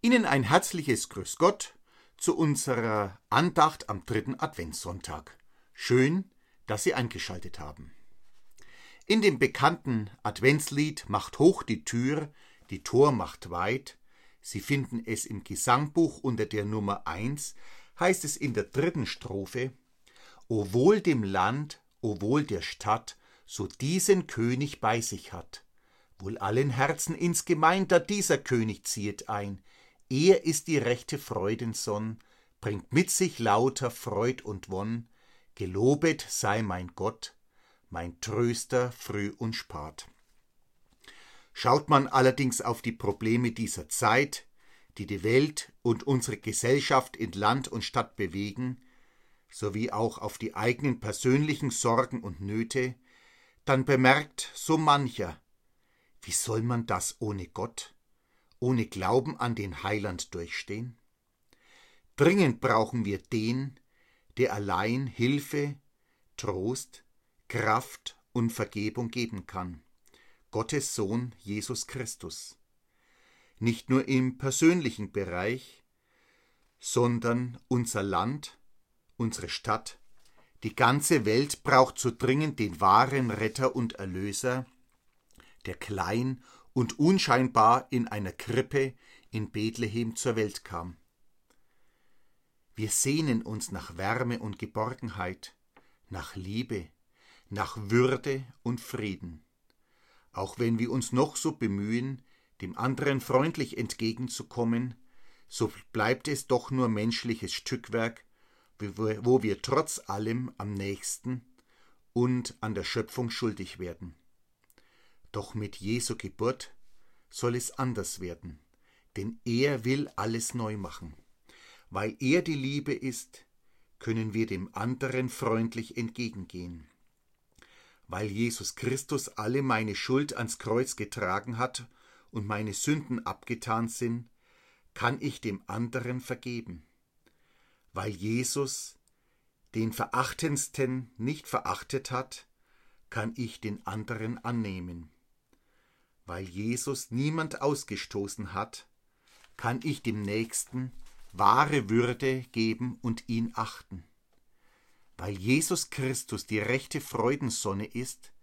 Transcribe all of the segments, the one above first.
Ihnen ein herzliches Grüß Gott zu unserer Andacht am dritten Adventssonntag. Schön, dass Sie eingeschaltet haben. In dem bekannten Adventslied Macht hoch die Tür, die Tor macht weit, Sie finden es im Gesangbuch unter der Nummer 1, heißt es in der dritten Strophe, O wohl dem Land, o wohl der Stadt, so diesen König bei sich hat. Wohl allen Herzen insgemein, da dieser König ziehet ein, er ist die rechte Freudensonn, bringt mit sich lauter Freud und Wonn, gelobet sei mein Gott, mein Tröster früh und spat. Schaut man allerdings auf die Probleme dieser Zeit, die die Welt und unsere Gesellschaft in Land und Stadt bewegen, sowie auch auf die eigenen persönlichen Sorgen und Nöte, dann bemerkt so mancher, wie soll man das ohne Gott? Ohne Glauben an den Heiland durchstehen? Dringend brauchen wir den, der allein Hilfe, Trost, Kraft und Vergebung geben kann. Gottes Sohn Jesus Christus. Nicht nur im persönlichen Bereich, sondern unser Land, unsere Stadt, die ganze Welt braucht so dringend den wahren Retter und Erlöser, der klein und unscheinbar in einer Krippe in Bethlehem zur Welt kam. Wir sehnen uns nach Wärme und Geborgenheit, nach Liebe, nach Würde und Frieden. Auch wenn wir uns noch so bemühen, dem anderen freundlich entgegenzukommen, so bleibt es doch nur menschliches Stückwerk, wo wir trotz allem am nächsten und an der Schöpfung schuldig werden. Doch mit Jesu Geburt soll es anders werden, denn er will alles neu machen. Weil er die Liebe ist, können wir dem anderen freundlich entgegengehen. Weil Jesus Christus alle meine Schuld ans Kreuz getragen hat und meine Sünden abgetan sind, kann ich dem anderen vergeben. Weil Jesus den Verachtendsten nicht verachtet hat, kann ich den anderen annehmen. Weil Jesus niemand ausgestoßen hat, kann ich dem Nächsten wahre Würde geben und ihn achten. Weil Jesus Christus die rechte Freudensonne ist,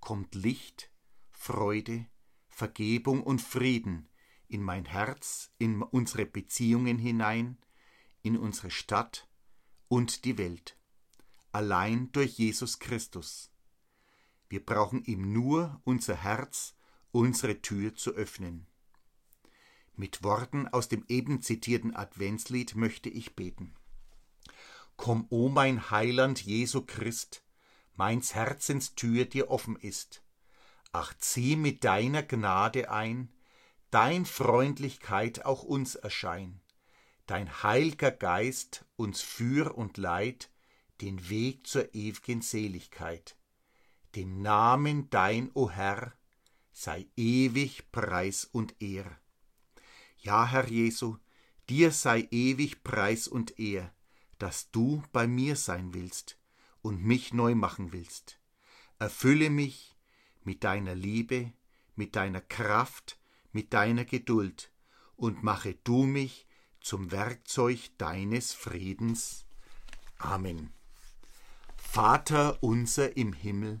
kommt Licht, Freude, Vergebung und Frieden in mein Herz, in unsere Beziehungen hinein, in unsere Stadt und die Welt. Allein durch Jesus Christus. Wir brauchen ihm nur unser Herz unsere Tür zu öffnen. Mit Worten aus dem eben zitierten Adventslied möchte ich beten. Komm, o mein Heiland Jesu Christ, meins Herzens Tür dir offen ist. Ach, zieh mit deiner Gnade ein, dein Freundlichkeit auch uns erschein, dein heilger Geist uns führ und leit den Weg zur ew'gen Seligkeit. Dem Namen dein, o Herr, sei ewig Preis und Ehr. Ja, Herr Jesu, dir sei ewig Preis und Ehr, dass du bei mir sein willst und mich neu machen willst. Erfülle mich mit deiner Liebe, mit deiner Kraft, mit deiner Geduld und mache du mich zum Werkzeug deines Friedens. Amen. Vater unser im Himmel,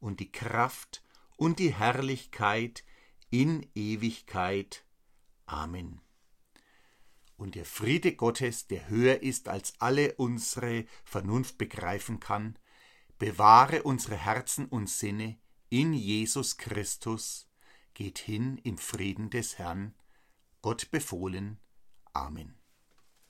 und die Kraft und die Herrlichkeit in Ewigkeit. Amen. Und der Friede Gottes, der höher ist als alle unsere Vernunft begreifen kann, bewahre unsere Herzen und Sinne in Jesus Christus, geht hin im Frieden des Herrn, Gott befohlen. Amen.